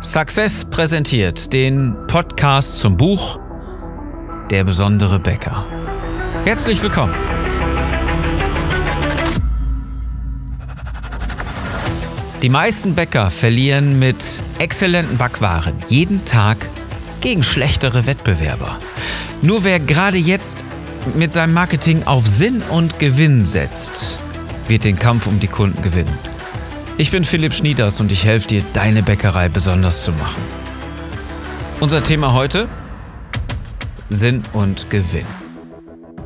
Success präsentiert den Podcast zum Buch Der besondere Bäcker. Herzlich willkommen. Die meisten Bäcker verlieren mit exzellenten Backwaren jeden Tag gegen schlechtere Wettbewerber. Nur wer gerade jetzt mit seinem Marketing auf Sinn und Gewinn setzt, wird den Kampf um die Kunden gewinnen. Ich bin Philipp Schnieders und ich helfe dir, deine Bäckerei besonders zu machen. Unser Thema heute? Sinn und Gewinn.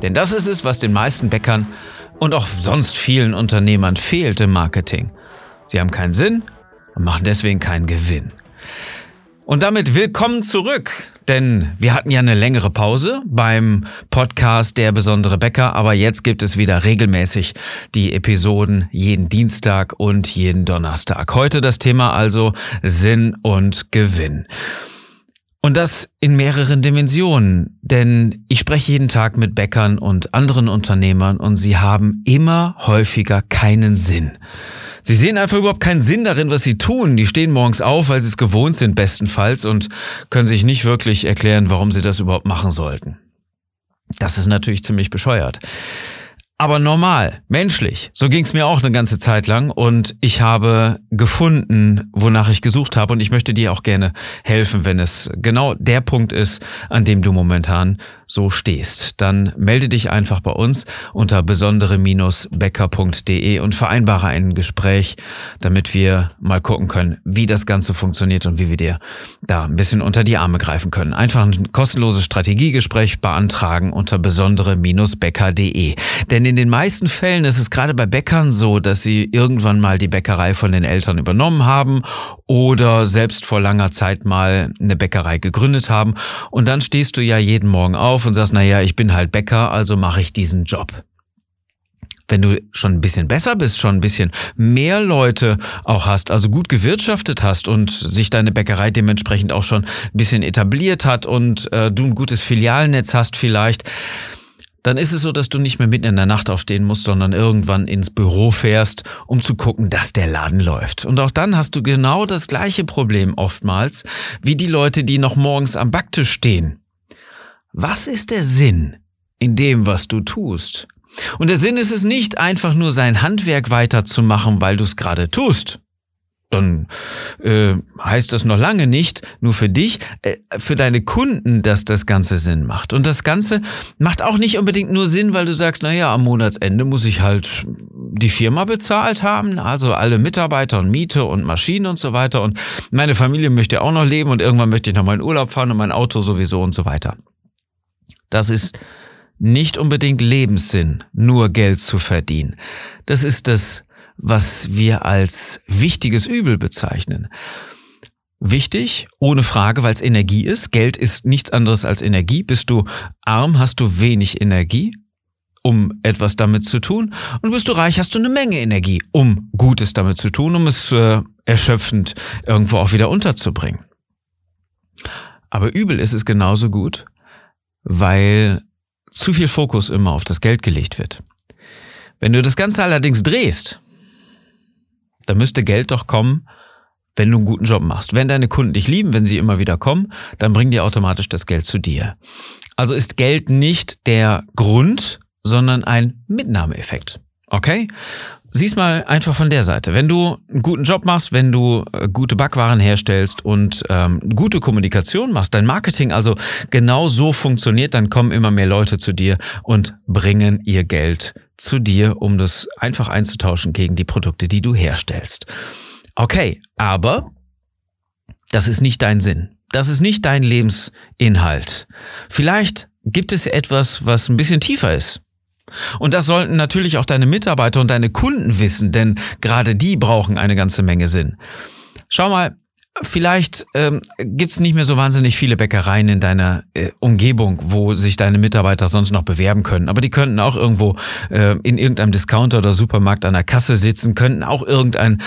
Denn das ist es, was den meisten Bäckern und auch sonst vielen Unternehmern fehlt im Marketing. Sie haben keinen Sinn und machen deswegen keinen Gewinn. Und damit willkommen zurück denn wir hatten ja eine längere Pause beim Podcast Der besondere Bäcker, aber jetzt gibt es wieder regelmäßig die Episoden jeden Dienstag und jeden Donnerstag. Heute das Thema also Sinn und Gewinn. Und das in mehreren Dimensionen, denn ich spreche jeden Tag mit Bäckern und anderen Unternehmern und sie haben immer häufiger keinen Sinn. Sie sehen einfach überhaupt keinen Sinn darin, was sie tun. Die stehen morgens auf, weil sie es gewohnt sind bestenfalls und können sich nicht wirklich erklären, warum sie das überhaupt machen sollten. Das ist natürlich ziemlich bescheuert aber normal, menschlich. So ging es mir auch eine ganze Zeit lang und ich habe gefunden, wonach ich gesucht habe und ich möchte dir auch gerne helfen, wenn es genau der Punkt ist, an dem du momentan so stehst. Dann melde dich einfach bei uns unter besondere-becker.de und vereinbare ein Gespräch, damit wir mal gucken können, wie das Ganze funktioniert und wie wir dir da ein bisschen unter die Arme greifen können. Einfach ein kostenloses Strategiegespräch beantragen unter besondere-becker.de. Denn in den meisten Fällen ist es gerade bei Bäckern so, dass sie irgendwann mal die Bäckerei von den Eltern übernommen haben oder selbst vor langer Zeit mal eine Bäckerei gegründet haben. Und dann stehst du ja jeden Morgen auf und sagst, na ja, ich bin halt Bäcker, also mache ich diesen Job wenn du schon ein bisschen besser bist, schon ein bisschen mehr Leute auch hast, also gut gewirtschaftet hast und sich deine Bäckerei dementsprechend auch schon ein bisschen etabliert hat und äh, du ein gutes Filialnetz hast vielleicht, dann ist es so, dass du nicht mehr mitten in der Nacht aufstehen musst, sondern irgendwann ins Büro fährst, um zu gucken, dass der Laden läuft. Und auch dann hast du genau das gleiche Problem oftmals wie die Leute, die noch morgens am Backtisch stehen. Was ist der Sinn in dem, was du tust? Und der Sinn ist es nicht, einfach nur sein Handwerk weiterzumachen, weil du es gerade tust dann äh, heißt das noch lange nicht nur für dich, äh, für deine Kunden, dass das Ganze Sinn macht. Und das Ganze macht auch nicht unbedingt nur Sinn, weil du sagst, na ja, am Monatsende muss ich halt die Firma bezahlt haben, also alle Mitarbeiter und Miete und Maschinen und so weiter. Und meine Familie möchte auch noch leben und irgendwann möchte ich noch mal in Urlaub fahren und mein Auto sowieso und so weiter. Das ist nicht unbedingt Lebenssinn, nur Geld zu verdienen. Das ist das was wir als wichtiges Übel bezeichnen. Wichtig, ohne Frage, weil es Energie ist. Geld ist nichts anderes als Energie. Bist du arm, hast du wenig Energie, um etwas damit zu tun. Und bist du reich, hast du eine Menge Energie, um Gutes damit zu tun, um es äh, erschöpfend irgendwo auch wieder unterzubringen. Aber übel ist es genauso gut, weil zu viel Fokus immer auf das Geld gelegt wird. Wenn du das Ganze allerdings drehst da müsste Geld doch kommen, wenn du einen guten Job machst. Wenn deine Kunden dich lieben, wenn sie immer wieder kommen, dann bringen die automatisch das Geld zu dir. Also ist Geld nicht der Grund, sondern ein Mitnahmeeffekt. Okay? Sieh's mal einfach von der Seite. Wenn du einen guten Job machst, wenn du äh, gute Backwaren herstellst und ähm, gute Kommunikation machst, dein Marketing also genau so funktioniert, dann kommen immer mehr Leute zu dir und bringen ihr Geld zu dir, um das einfach einzutauschen gegen die Produkte, die du herstellst. Okay, aber das ist nicht dein Sinn. Das ist nicht dein Lebensinhalt. Vielleicht gibt es etwas, was ein bisschen tiefer ist. Und das sollten natürlich auch deine Mitarbeiter und deine Kunden wissen, denn gerade die brauchen eine ganze Menge Sinn. Schau mal, Vielleicht ähm, gibt nicht mehr so wahnsinnig viele Bäckereien in deiner äh, Umgebung, wo sich deine Mitarbeiter sonst noch bewerben können. Aber die könnten auch irgendwo äh, in irgendeinem Discounter oder Supermarkt an der Kasse sitzen, könnten auch irgendeinen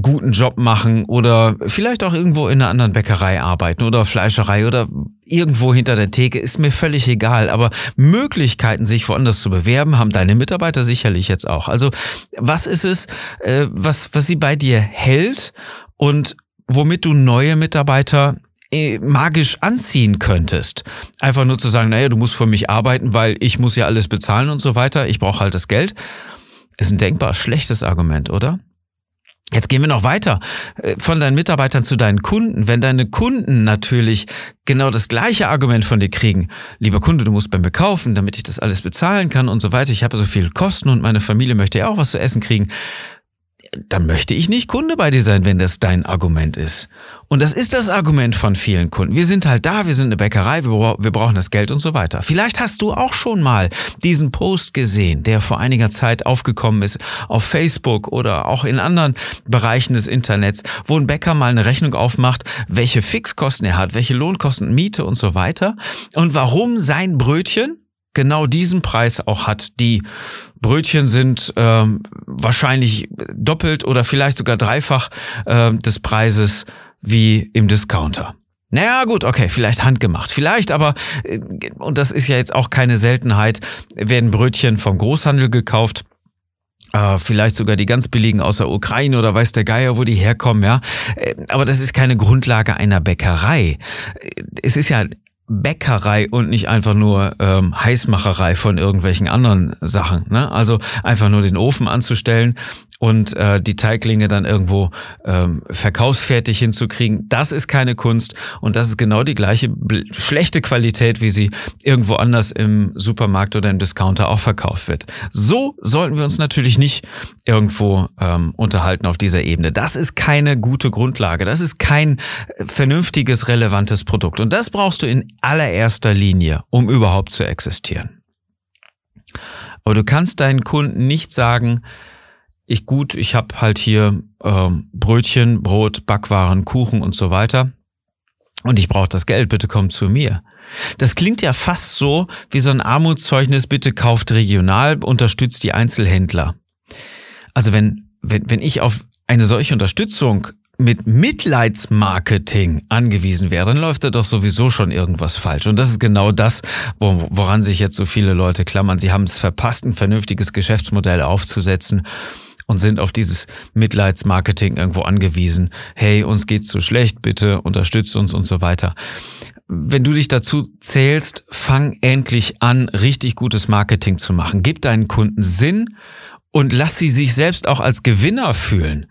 guten Job machen oder vielleicht auch irgendwo in einer anderen Bäckerei arbeiten oder Fleischerei oder irgendwo hinter der Theke, ist mir völlig egal. Aber Möglichkeiten, sich woanders zu bewerben, haben deine Mitarbeiter sicherlich jetzt auch. Also was ist es, äh, was, was sie bei dir hält und womit du neue Mitarbeiter äh, magisch anziehen könntest. Einfach nur zu sagen, naja, du musst für mich arbeiten, weil ich muss ja alles bezahlen und so weiter. Ich brauche halt das Geld. Ist ein denkbar schlechtes Argument, oder? Jetzt gehen wir noch weiter äh, von deinen Mitarbeitern zu deinen Kunden. Wenn deine Kunden natürlich genau das gleiche Argument von dir kriegen, lieber Kunde, du musst bei mir kaufen, damit ich das alles bezahlen kann und so weiter. Ich habe so viel Kosten und meine Familie möchte ja auch was zu essen kriegen dann möchte ich nicht Kunde bei dir sein, wenn das dein Argument ist. Und das ist das Argument von vielen Kunden. Wir sind halt da, wir sind eine Bäckerei, wir, wir, brauchen das Geld und so weiter. Vielleicht hast du auch schon mal diesen Post gesehen, der vor einiger Zeit aufgekommen ist auf Facebook oder auch in anderen Bereichen des Internets, wo ein Bäcker mal eine Rechnung aufmacht, welche Fixkosten er hat, welche Lohnkosten, Miete und so weiter und warum sein Brötchen genau diesen Preis auch hat. Die Brötchen sind ähm, wahrscheinlich doppelt oder vielleicht sogar dreifach äh, des Preises wie im Discounter. Naja, gut, okay, vielleicht handgemacht. Vielleicht aber, äh, und das ist ja jetzt auch keine Seltenheit, werden Brötchen vom Großhandel gekauft. Uh, vielleicht sogar die ganz billigen aus der Ukraine oder weiß der Geier, wo die herkommen, ja. Äh, aber das ist keine Grundlage einer Bäckerei. Es ist ja Bäckerei und nicht einfach nur ähm, Heißmacherei von irgendwelchen anderen Sachen. Ne? Also einfach nur den Ofen anzustellen und äh, die Teiglinge dann irgendwo ähm, verkaufsfertig hinzukriegen, das ist keine Kunst und das ist genau die gleiche schlechte Qualität, wie sie irgendwo anders im Supermarkt oder im Discounter auch verkauft wird. So sollten wir uns natürlich nicht irgendwo ähm, unterhalten auf dieser Ebene. Das ist keine gute Grundlage, das ist kein vernünftiges, relevantes Produkt und das brauchst du in allererster Linie, um überhaupt zu existieren. Aber du kannst deinen Kunden nicht sagen, ich gut, ich habe halt hier ähm, Brötchen, Brot, Backwaren, Kuchen und so weiter. Und ich brauche das Geld, bitte komm zu mir. Das klingt ja fast so wie so ein Armutszeugnis, bitte kauft regional, unterstützt die Einzelhändler. Also wenn, wenn, wenn ich auf eine solche Unterstützung mit Mitleidsmarketing angewiesen wäre, dann läuft da doch sowieso schon irgendwas falsch. Und das ist genau das, woran sich jetzt so viele Leute klammern. Sie haben es verpasst, ein vernünftiges Geschäftsmodell aufzusetzen und sind auf dieses Mitleidsmarketing irgendwo angewiesen. Hey, uns geht's so schlecht, bitte unterstützt uns und so weiter. Wenn du dich dazu zählst, fang endlich an, richtig gutes Marketing zu machen. Gib deinen Kunden Sinn und lass sie sich selbst auch als Gewinner fühlen.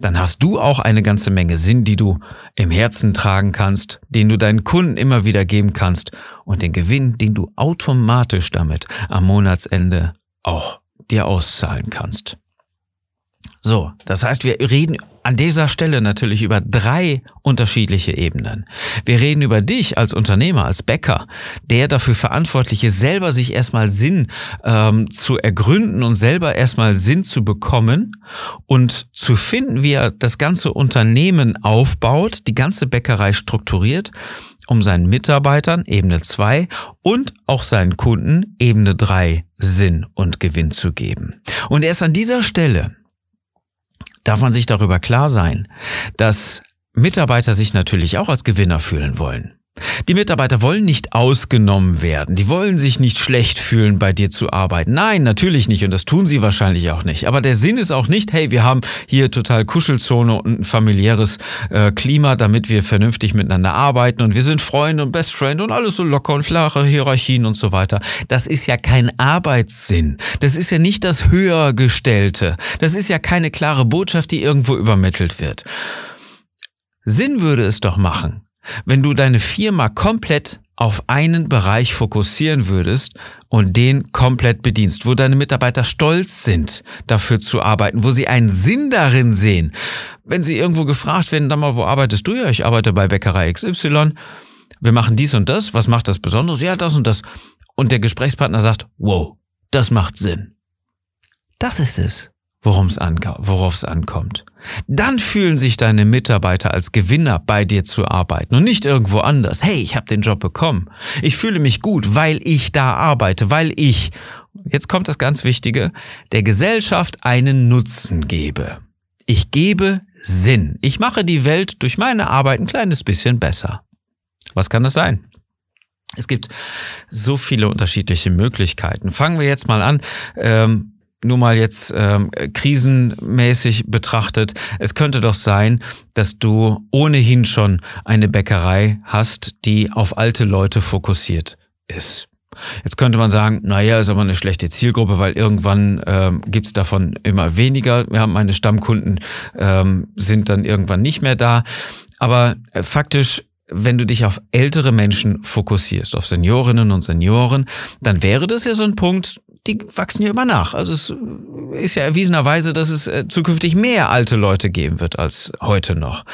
Dann hast du auch eine ganze Menge Sinn, die du im Herzen tragen kannst, den du deinen Kunden immer wieder geben kannst und den Gewinn, den du automatisch damit am Monatsende auch dir auszahlen kannst. So, das heißt, wir reden an dieser Stelle natürlich über drei unterschiedliche Ebenen. Wir reden über dich als Unternehmer, als Bäcker, der dafür verantwortlich ist, selber sich erstmal Sinn ähm, zu ergründen und selber erstmal Sinn zu bekommen und zu finden, wie er das ganze Unternehmen aufbaut, die ganze Bäckerei strukturiert um seinen Mitarbeitern Ebene 2 und auch seinen Kunden Ebene 3 Sinn und Gewinn zu geben. Und erst an dieser Stelle darf man sich darüber klar sein, dass Mitarbeiter sich natürlich auch als Gewinner fühlen wollen. Die Mitarbeiter wollen nicht ausgenommen werden. Die wollen sich nicht schlecht fühlen, bei dir zu arbeiten. Nein, natürlich nicht. Und das tun sie wahrscheinlich auch nicht. Aber der Sinn ist auch nicht, hey, wir haben hier total Kuschelzone und ein familiäres äh, Klima, damit wir vernünftig miteinander arbeiten und wir sind Freunde und Best Friend und alles so locker und flache Hierarchien und so weiter. Das ist ja kein Arbeitssinn. Das ist ja nicht das Höhergestellte. Das ist ja keine klare Botschaft, die irgendwo übermittelt wird. Sinn würde es doch machen, wenn du deine Firma komplett auf einen Bereich fokussieren würdest und den komplett bedienst, wo deine Mitarbeiter stolz sind, dafür zu arbeiten, wo sie einen Sinn darin sehen. Wenn sie irgendwo gefragt werden, dann mal, wo arbeitest du? Ja, ich arbeite bei Bäckerei XY. Wir machen dies und das. Was macht das Besonderes? Ja, das und das. Und der Gesprächspartner sagt, wow, das macht Sinn. Das ist es worum es worauf es ankommt. Dann fühlen sich deine Mitarbeiter als Gewinner bei dir zu arbeiten und nicht irgendwo anders. Hey, ich habe den Job bekommen. Ich fühle mich gut, weil ich da arbeite, weil ich, jetzt kommt das ganz Wichtige, der Gesellschaft einen Nutzen gebe. Ich gebe Sinn. Ich mache die Welt durch meine Arbeit ein kleines bisschen besser. Was kann das sein? Es gibt so viele unterschiedliche Möglichkeiten. Fangen wir jetzt mal an. Ähm, nur mal jetzt ähm, krisenmäßig betrachtet, es könnte doch sein, dass du ohnehin schon eine Bäckerei hast, die auf alte Leute fokussiert ist. Jetzt könnte man sagen, naja, ist aber eine schlechte Zielgruppe, weil irgendwann ähm, gibt's davon immer weniger. Wir haben meine Stammkunden ähm, sind dann irgendwann nicht mehr da. Aber äh, faktisch wenn du dich auf ältere Menschen fokussierst, auf Seniorinnen und Senioren, dann wäre das ja so ein Punkt, die wachsen ja immer nach. Also es ist ja erwiesenerweise, dass es äh, zukünftig mehr alte Leute geben wird als heute noch.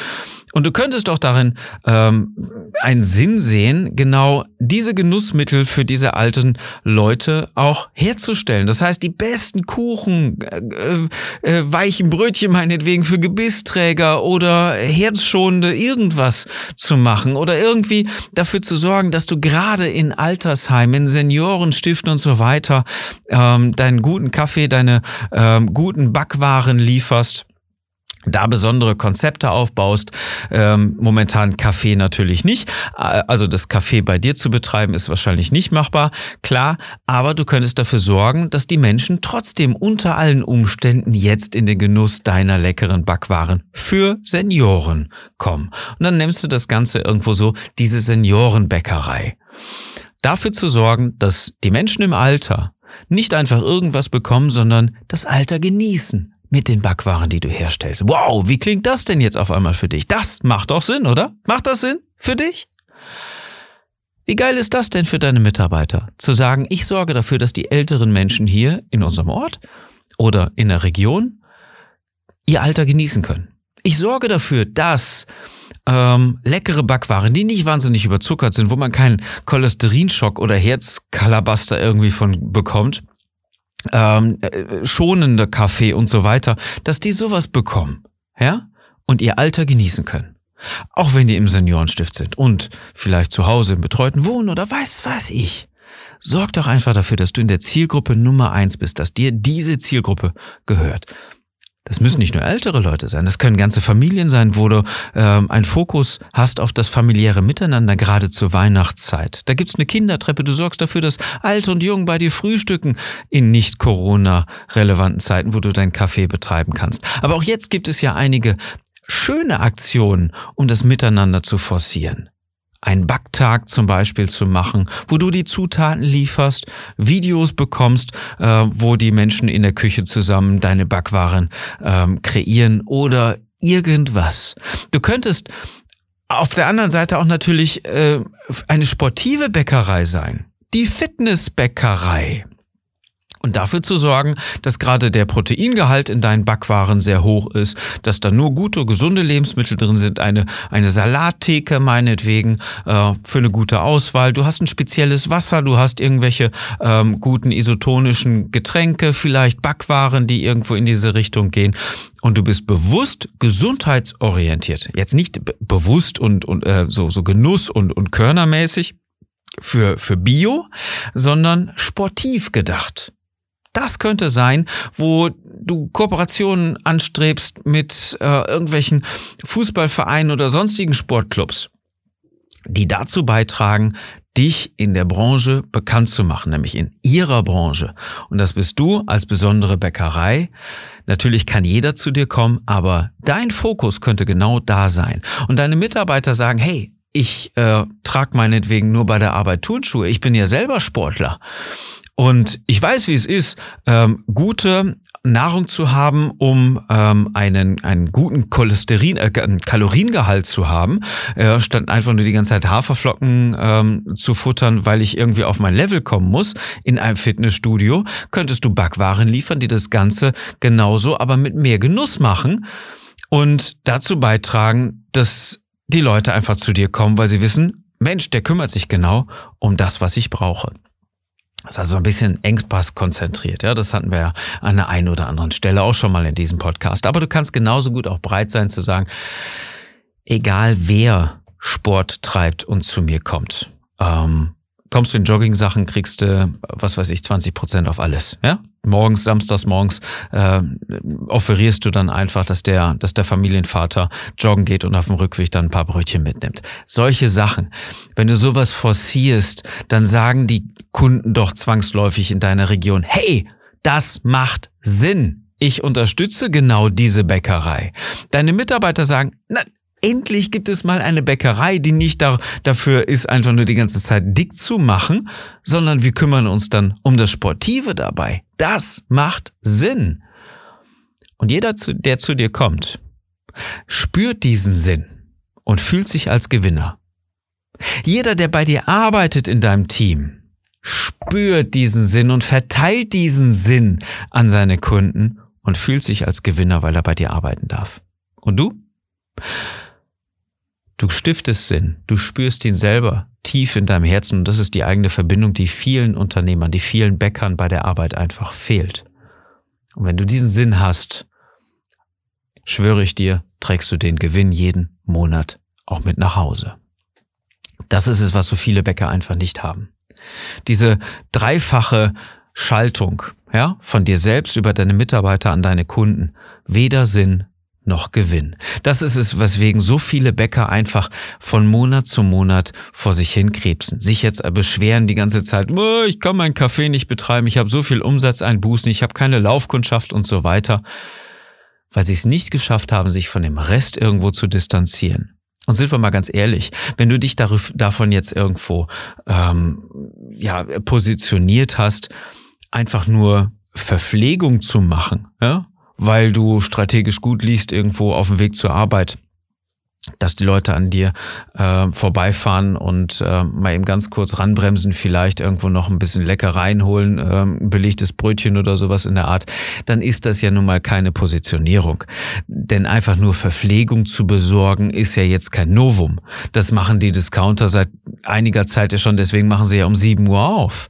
Und du könntest doch darin ähm, einen Sinn sehen, genau diese Genussmittel für diese alten Leute auch herzustellen. Das heißt, die besten Kuchen, äh, äh, weichen Brötchen meinetwegen für Gebissträger oder herzschonende irgendwas zu machen oder irgendwie dafür zu sorgen, dass du gerade in Altersheimen, Seniorenstiften und so weiter ähm, deinen guten Kaffee, deine ähm, guten Backwaren lieferst da besondere Konzepte aufbaust. Ähm, momentan Kaffee natürlich nicht. Äh, also das Kaffee bei dir zu betreiben ist wahrscheinlich nicht machbar, klar. Aber du könntest dafür sorgen, dass die Menschen trotzdem unter allen Umständen jetzt in den Genuss deiner leckeren Backwaren für Senioren kommen. Und dann nimmst du das Ganze irgendwo so, diese Seniorenbäckerei. Dafür zu sorgen, dass die Menschen im Alter nicht einfach irgendwas bekommen, sondern das Alter genießen mit den Backwaren, die du herstellst. Wow, wie klingt das denn jetzt auf einmal für dich? Das macht doch Sinn, oder? Macht das Sinn für dich? Wie geil ist das denn für deine Mitarbeiter? Zu sagen, ich sorge dafür, dass die älteren Menschen hier in unserem Ort oder in der Region ihr Alter genießen können. Ich sorge dafür, dass ähm, leckere Backwaren, die nicht wahnsinnig überzuckert sind, wo man keinen Cholesterinschock oder Herzkalabaster irgendwie von bekommt, ähm, äh, schonende Kaffee und so weiter, dass die sowas bekommen, ja, und ihr Alter genießen können. Auch wenn die im Seniorenstift sind und vielleicht zu Hause im betreuten Wohnen oder weiß was ich. Sorg doch einfach dafür, dass du in der Zielgruppe Nummer eins bist, dass dir diese Zielgruppe gehört. Das müssen nicht nur ältere Leute sein, das können ganze Familien sein, wo du ähm, einen Fokus hast auf das familiäre Miteinander, gerade zur Weihnachtszeit. Da gibt's eine Kindertreppe, du sorgst dafür, dass Alte und Jung bei dir frühstücken in nicht Corona-relevanten Zeiten, wo du deinen Kaffee betreiben kannst. Aber auch jetzt gibt es ja einige schöne Aktionen, um das Miteinander zu forcieren einen Backtag zum Beispiel zu machen, wo du die Zutaten lieferst, Videos bekommst, äh, wo die Menschen in der Küche zusammen deine Backwaren ähm, kreieren oder irgendwas. Du könntest auf der anderen Seite auch natürlich äh, eine sportive Bäckerei sein. Die Fitnessbäckerei und dafür zu sorgen, dass gerade der Proteingehalt in deinen Backwaren sehr hoch ist, dass da nur gute, gesunde Lebensmittel drin sind, eine, eine Salattheke meinetwegen äh, für eine gute Auswahl. Du hast ein spezielles Wasser, du hast irgendwelche ähm, guten isotonischen Getränke, vielleicht Backwaren, die irgendwo in diese Richtung gehen. Und du bist bewusst gesundheitsorientiert. Jetzt nicht bewusst und, und äh, so, so Genuss und, und Körnermäßig für, für Bio, sondern sportiv gedacht das könnte sein, wo du Kooperationen anstrebst mit äh, irgendwelchen Fußballvereinen oder sonstigen Sportclubs, die dazu beitragen, dich in der Branche bekannt zu machen, nämlich in ihrer Branche. Und das bist du als besondere Bäckerei. Natürlich kann jeder zu dir kommen, aber dein Fokus könnte genau da sein. Und deine Mitarbeiter sagen, hey, ich äh, trage meinetwegen nur bei der Arbeit Turnschuhe. Ich bin ja selber Sportler. Und ich weiß, wie es ist, ähm, gute Nahrung zu haben, um ähm, einen, einen guten Cholesterin, äh, Kaloriengehalt zu haben, äh, statt einfach nur die ganze Zeit Haferflocken ähm, zu futtern, weil ich irgendwie auf mein Level kommen muss in einem Fitnessstudio, könntest du Backwaren liefern, die das Ganze genauso, aber mit mehr Genuss machen und dazu beitragen, dass die Leute einfach zu dir kommen, weil sie wissen, Mensch, der kümmert sich genau um das, was ich brauche. Ist also ein bisschen Engpass konzentriert. Ja, das hatten wir ja an der einen oder anderen Stelle auch schon mal in diesem Podcast. Aber du kannst genauso gut auch bereit sein zu sagen, egal wer Sport treibt und zu mir kommt, ähm, kommst du in Jogging-Sachen, kriegst du, was weiß ich, 20 Prozent auf alles. Ja? Morgens, samstags morgens äh, offerierst du dann einfach, dass der, dass der Familienvater joggen geht und auf dem Rückweg dann ein paar Brötchen mitnimmt. Solche Sachen. Wenn du sowas forcierst, dann sagen die Kunden doch zwangsläufig in deiner Region, hey, Das macht Sinn. Ich unterstütze genau diese Bäckerei. Deine Mitarbeiter sagen, na, endlich gibt es mal eine Bäckerei, die nicht da, dafür ist, einfach nur die ganze Zeit dick zu machen, sondern wir kümmern uns dann um das Sportive dabei. Das macht Sinn. Und jeder, der zu dir kommt, spürt diesen Sinn und fühlt sich als Gewinner. Jeder, der bei dir arbeitet in deinem Team, spürt diesen Sinn und verteilt diesen Sinn an seine Kunden und fühlt sich als Gewinner, weil er bei dir arbeiten darf. Und du? Du stiftest Sinn, du spürst ihn selber tief in deinem Herzen und das ist die eigene Verbindung, die vielen Unternehmern, die vielen Bäckern bei der Arbeit einfach fehlt. Und wenn du diesen Sinn hast, schwöre ich dir, trägst du den Gewinn jeden Monat auch mit nach Hause. Das ist es, was so viele Bäcker einfach nicht haben. Diese dreifache Schaltung, ja, von dir selbst über deine Mitarbeiter an deine Kunden, weder Sinn noch Gewinn. Das ist es, weswegen so viele Bäcker einfach von Monat zu Monat vor sich hin krebsen, sich jetzt beschweren die ganze Zeit, oh, ich kann meinen Kaffee nicht betreiben, ich habe so viel Umsatzeinbußen, ich habe keine Laufkundschaft und so weiter, weil sie es nicht geschafft haben, sich von dem Rest irgendwo zu distanzieren. Und sind wir mal ganz ehrlich, wenn du dich davon jetzt irgendwo ähm, ja, positioniert hast, einfach nur Verpflegung zu machen, ja, weil du strategisch gut liest irgendwo auf dem Weg zur Arbeit, dass die Leute an dir äh, vorbeifahren und äh, mal eben ganz kurz ranbremsen, vielleicht irgendwo noch ein bisschen lecker reinholen, äh, ein belegtes Brötchen oder sowas in der Art, dann ist das ja nun mal keine Positionierung. Denn einfach nur Verpflegung zu besorgen, ist ja jetzt kein Novum. Das machen die Discounter seit einiger Zeit ja schon, deswegen machen sie ja um 7 Uhr auf.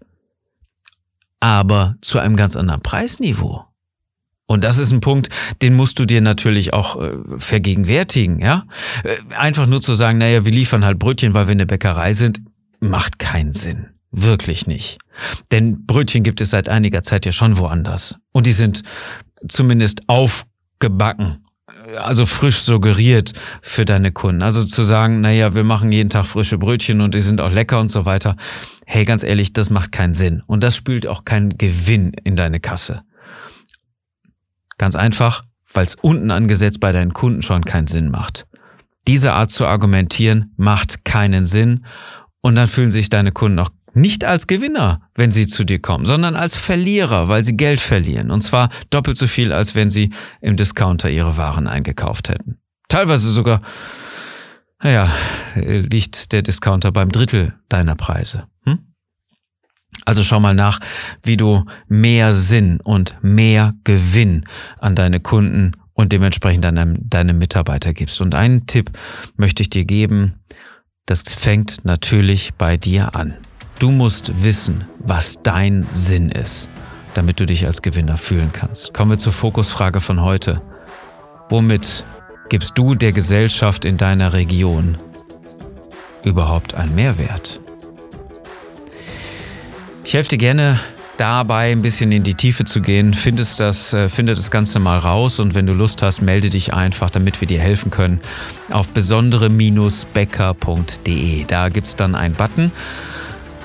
Aber zu einem ganz anderen Preisniveau. Und das ist ein Punkt, den musst du dir natürlich auch äh, vergegenwärtigen, ja? Äh, einfach nur zu sagen, naja, wir liefern halt Brötchen, weil wir eine Bäckerei sind, macht keinen Sinn. Wirklich nicht. Denn Brötchen gibt es seit einiger Zeit ja schon woanders. Und die sind zumindest aufgebacken. Also frisch suggeriert für deine Kunden. Also zu sagen, naja, wir machen jeden Tag frische Brötchen und die sind auch lecker und so weiter. Hey, ganz ehrlich, das macht keinen Sinn. Und das spült auch keinen Gewinn in deine Kasse. Ganz einfach, weil es unten angesetzt bei deinen Kunden schon keinen Sinn macht. Diese Art zu argumentieren macht keinen Sinn und dann fühlen sich deine Kunden auch nicht als Gewinner, wenn sie zu dir kommen, sondern als Verlierer, weil sie Geld verlieren. Und zwar doppelt so viel, als wenn sie im Discounter ihre Waren eingekauft hätten. Teilweise sogar, naja, liegt der Discounter beim Drittel deiner Preise. Hm? Also schau mal nach, wie du mehr Sinn und mehr Gewinn an deine Kunden und dementsprechend an deine Mitarbeiter gibst. Und einen Tipp möchte ich dir geben, das fängt natürlich bei dir an. Du musst wissen, was dein Sinn ist, damit du dich als Gewinner fühlen kannst. Kommen wir zur Fokusfrage von heute. Womit gibst du der Gesellschaft in deiner Region überhaupt einen Mehrwert? Helfe dir gerne dabei, ein bisschen in die Tiefe zu gehen. Findest das, äh, finde das Ganze mal raus und wenn du Lust hast, melde dich einfach, damit wir dir helfen können, auf besondere-becker.de. Da gibt es dann einen Button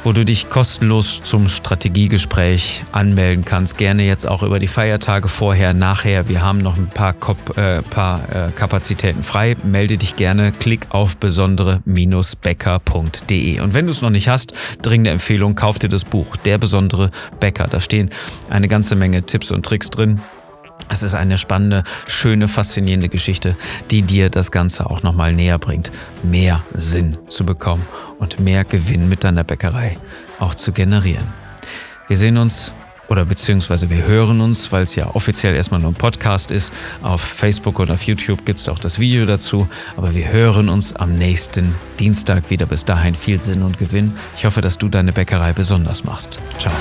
wo du dich kostenlos zum Strategiegespräch anmelden kannst. Gerne jetzt auch über die Feiertage vorher, nachher. Wir haben noch ein paar, Kop äh, paar äh, Kapazitäten frei. Melde dich gerne. Klick auf besondere-becker.de. Und wenn du es noch nicht hast, dringende Empfehlung, kauf dir das Buch Der besondere Bäcker. Da stehen eine ganze Menge Tipps und Tricks drin. Es ist eine spannende, schöne, faszinierende Geschichte, die dir das Ganze auch nochmal näher bringt, mehr Sinn zu bekommen und mehr Gewinn mit deiner Bäckerei auch zu generieren. Wir sehen uns oder beziehungsweise wir hören uns, weil es ja offiziell erstmal nur ein Podcast ist. Auf Facebook oder auf YouTube gibt es auch das Video dazu. Aber wir hören uns am nächsten Dienstag wieder. Bis dahin viel Sinn und Gewinn. Ich hoffe, dass du deine Bäckerei besonders machst. Ciao.